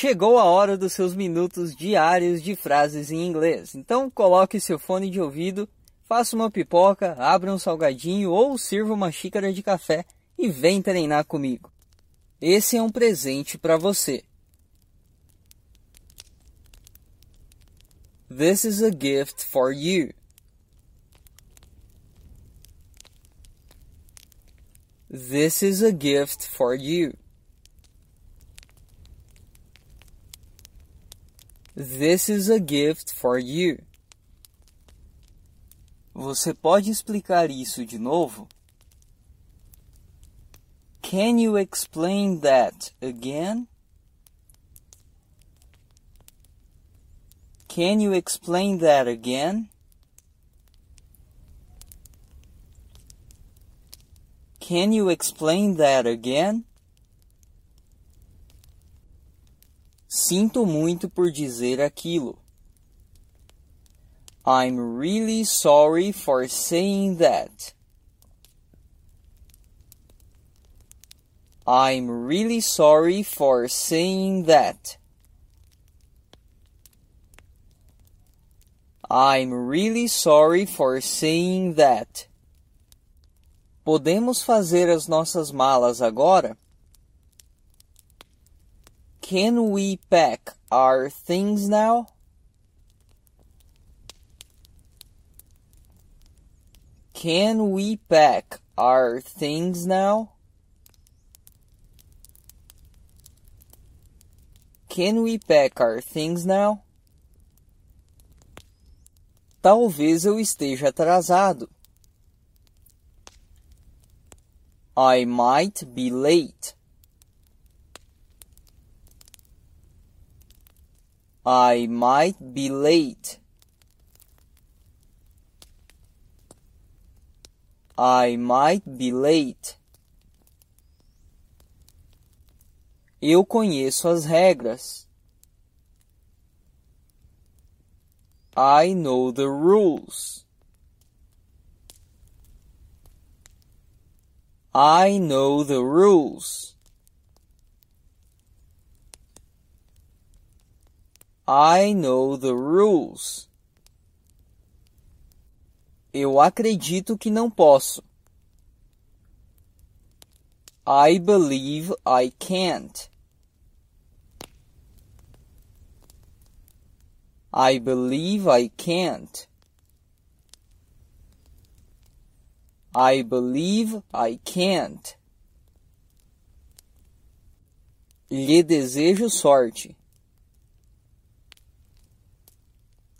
Chegou a hora dos seus minutos diários de frases em inglês. Então coloque seu fone de ouvido, faça uma pipoca, abra um salgadinho ou sirva uma xícara de café e vem treinar comigo. Esse é um presente para você. This is a gift for you. This is a gift for you. This is a gift for you. Você pode explicar isso de novo? Can you explain that again? Can you explain that again? Can you explain that again? Sinto muito por dizer aquilo. I'm really sorry for saying that. I'm really sorry for saying that. I'm really sorry for saying that. Podemos fazer as nossas malas agora? Can we pack our things now? Can we pack our things now? Can we pack our things now? Talvez eu esteja atrasado. I might be late. I might be late. I might be late. Eu conheço as regras. I know the rules. I know the rules. I know the rules. Eu acredito que não posso. I believe I can't. I believe I can't. I believe I can't. Lhe desejo sorte.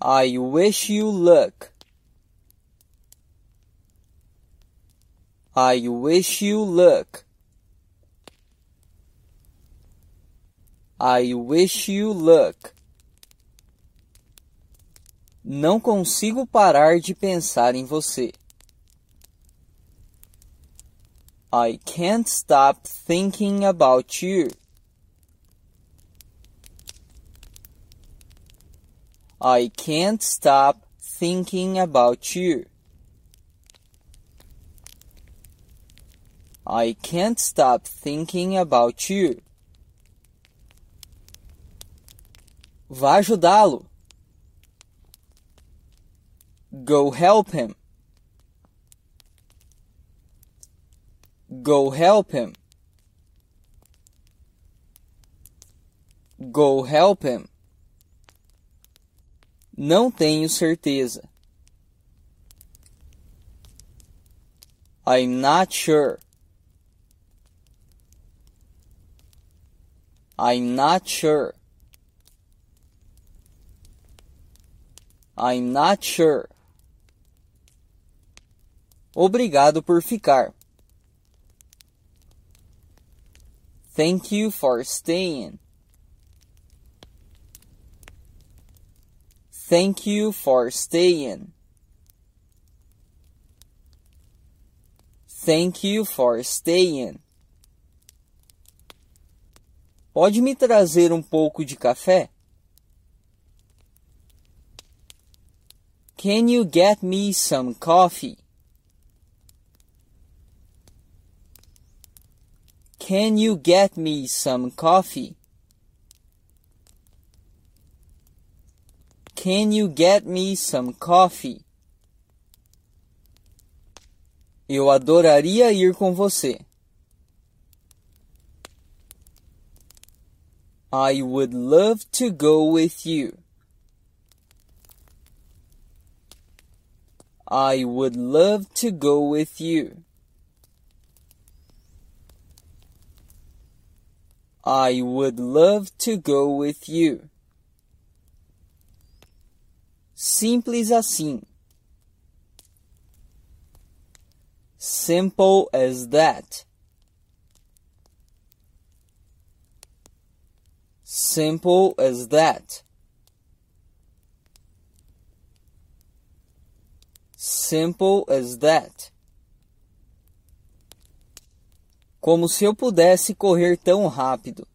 I wish you luck. I wish you luck. I wish you luck. Não consigo parar de pensar em você. I can't stop thinking about you. I can't stop thinking about you. I can't stop thinking about you. Vá ajudá-lo. Go help him. Go help him. Go help him. Não tenho certeza. I'm not sure. I'm not sure. I'm not sure. Obrigado por ficar. Thank you for staying. Thank you for staying. Thank you for staying. Pode me trazer um pouco de café? Can you get me some coffee? Can you get me some coffee? Can you get me some coffee? Eu adoraria ir com você. I would love to go with you. I would love to go with you. I would love to go with you. Simples assim. Simple as that. Simple as that. Simple as that. Como se eu pudesse correr tão rápido.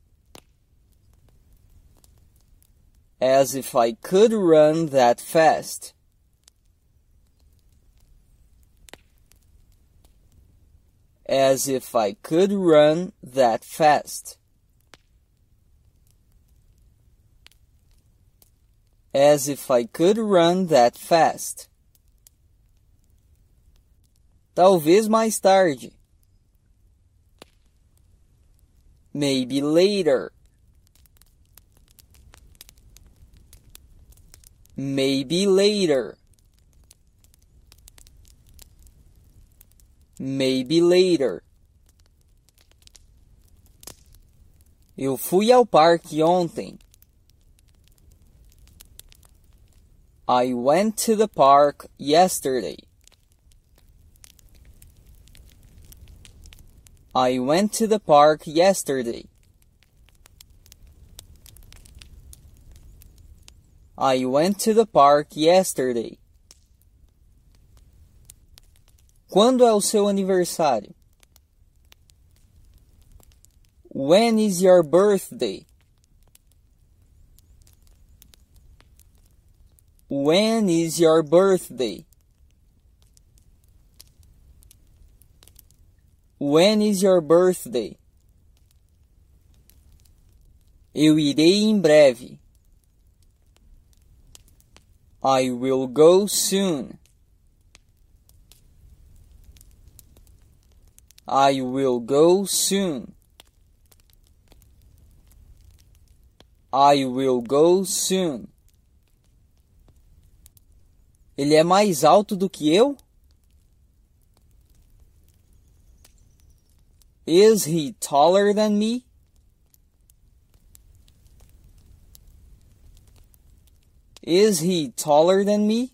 As if I could run that fast. As if I could run that fast. As if I could run that fast. Talvez mais tarde. Maybe later. Maybe later. Maybe later. Eu fui ao parque ontem. I went to the park yesterday. I went to the park yesterday. I went to the park yesterday. Quando é o seu aniversário? When is your birthday? When is your birthday? When is your birthday? Eu irei em breve. I will go soon. I will go soon. I will go soon. Ele é mais alto do que eu? Is he taller than me? Is he taller than me?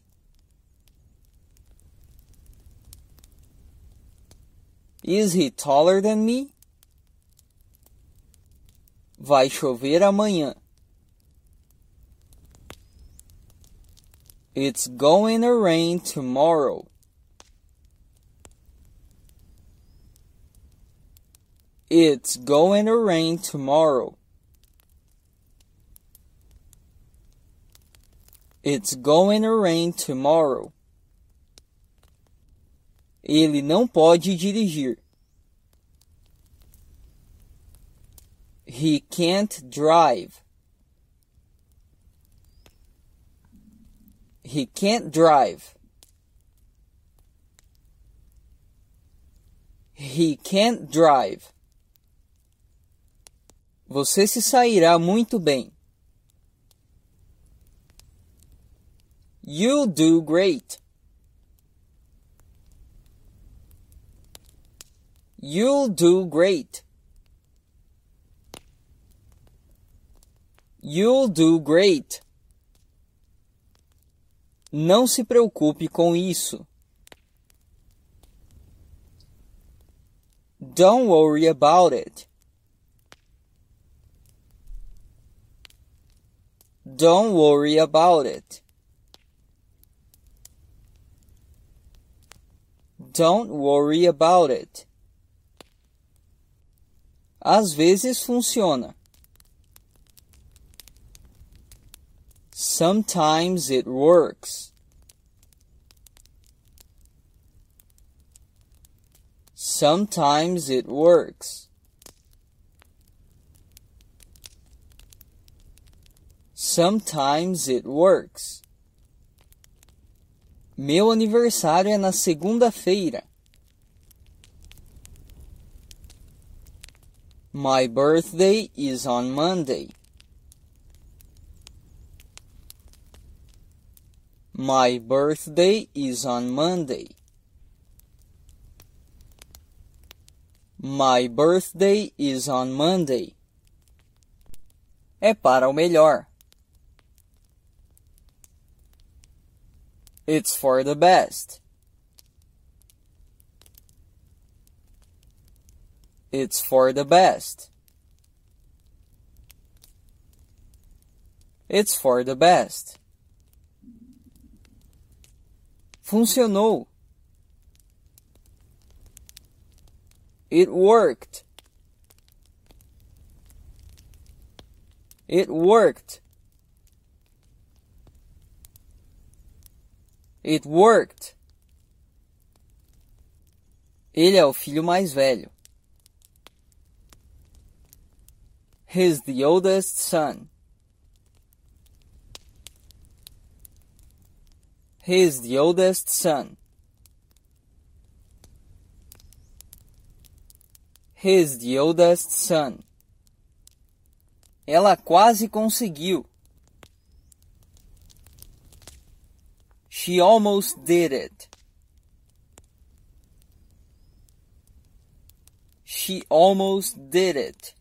Is he taller than me? Vai chover amanhã. It's going to rain tomorrow. It's going to rain tomorrow. It's going to rain tomorrow. Ele não pode dirigir. He can't drive. He can't drive. He can't drive. Você se sairá muito bem. You'll do great. You'll do great. You'll do great. Não se preocupe com isso. Don't worry about it. Don't worry about it. Don't worry about it. Às vezes funciona. Sometimes it works. Sometimes it works. Sometimes it works. Meu aniversário é na segunda-feira. My birthday is on Monday. My birthday is on Monday. My birthday is on Monday. É para o melhor. It's for the best. It's for the best. It's for the best. Funcionou. It worked. It worked. It worked. Ele é o filho mais velho. He's the oldest son. He's the oldest son. He's the oldest son. Ela quase conseguiu. She almost did it. She almost did it.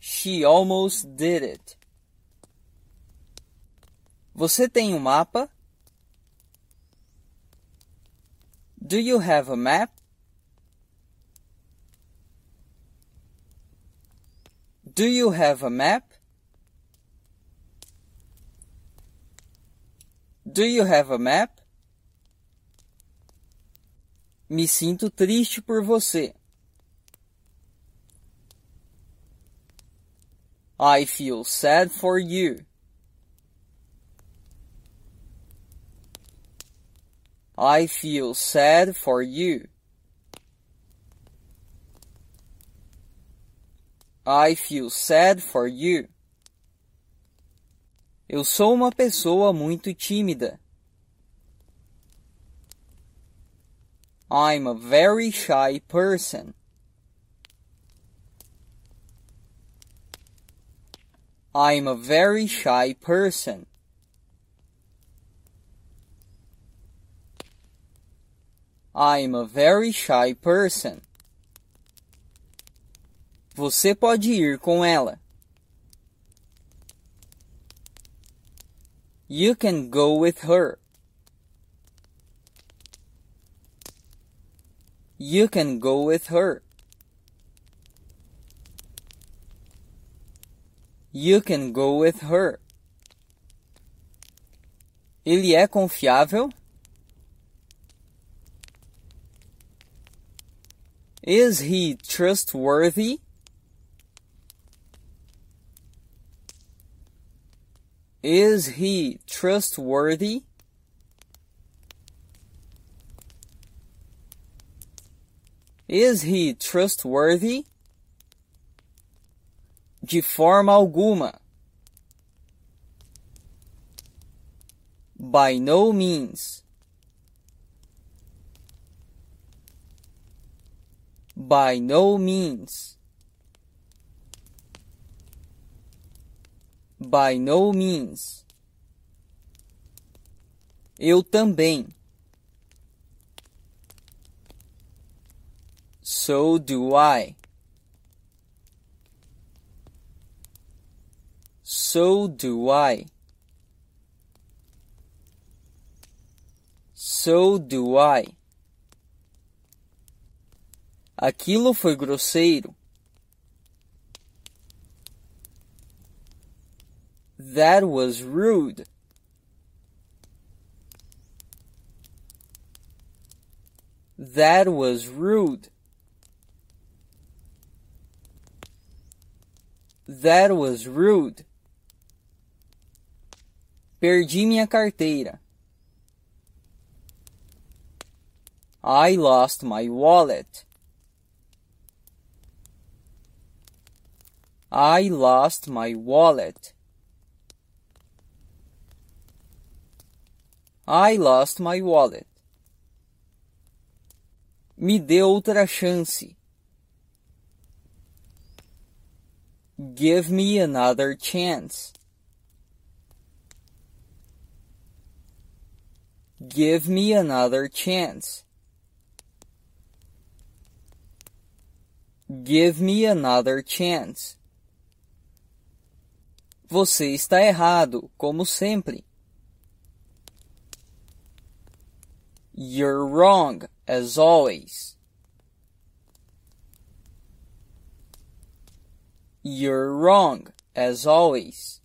She almost did it. Você tem um mapa? Do you have a map? Do you have a map? Do you have a map? Me sinto triste por você. I feel sad for you. I feel sad for you. I feel sad for you. Eu sou uma pessoa muito tímida. I'm a very shy person. I'm a very shy person. I'm a very shy person. Você pode ir com ela. You can go with her. You can go with her. You can go with her. Ele é confiável? Is he trustworthy? Is he trustworthy? Is he trustworthy? De forma alguma. By no means. By no means. By no means. Eu também. So do I. So do I. So do I. Aquilo foi grosseiro. That was rude. That was rude. That was rude. Perdi minha carteira. I lost my wallet. I lost my wallet. I lost my wallet. Me dê outra chance. Give me another chance. Give me another chance. Give me another chance. Você está errado, como sempre. You're wrong, as always. You're wrong, as always.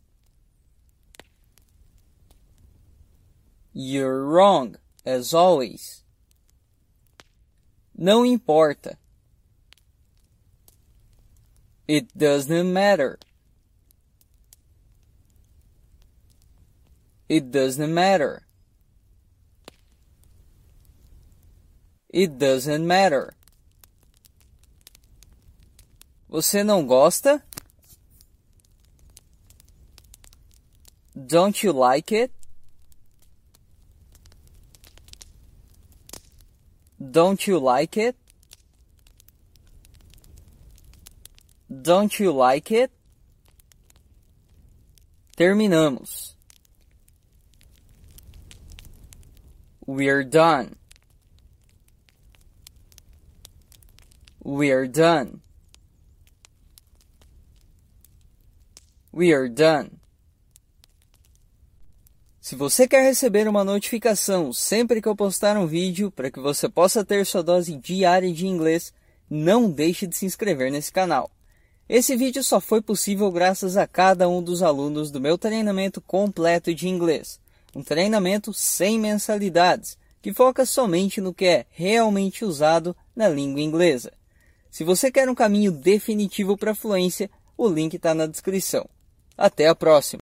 You're wrong, as always. Não importa. It doesn't matter. It doesn't matter. It doesn't matter. Você não gosta? Don't you like it? Don't you like it? Don't you like it? Terminamos. We're done. We're done. We are done. Se você quer receber uma notificação sempre que eu postar um vídeo para que você possa ter sua dose diária de inglês, não deixe de se inscrever nesse canal. Esse vídeo só foi possível graças a cada um dos alunos do meu treinamento completo de inglês. Um treinamento sem mensalidades, que foca somente no que é realmente usado na língua inglesa. Se você quer um caminho definitivo para a fluência, o link está na descrição. Até a próxima!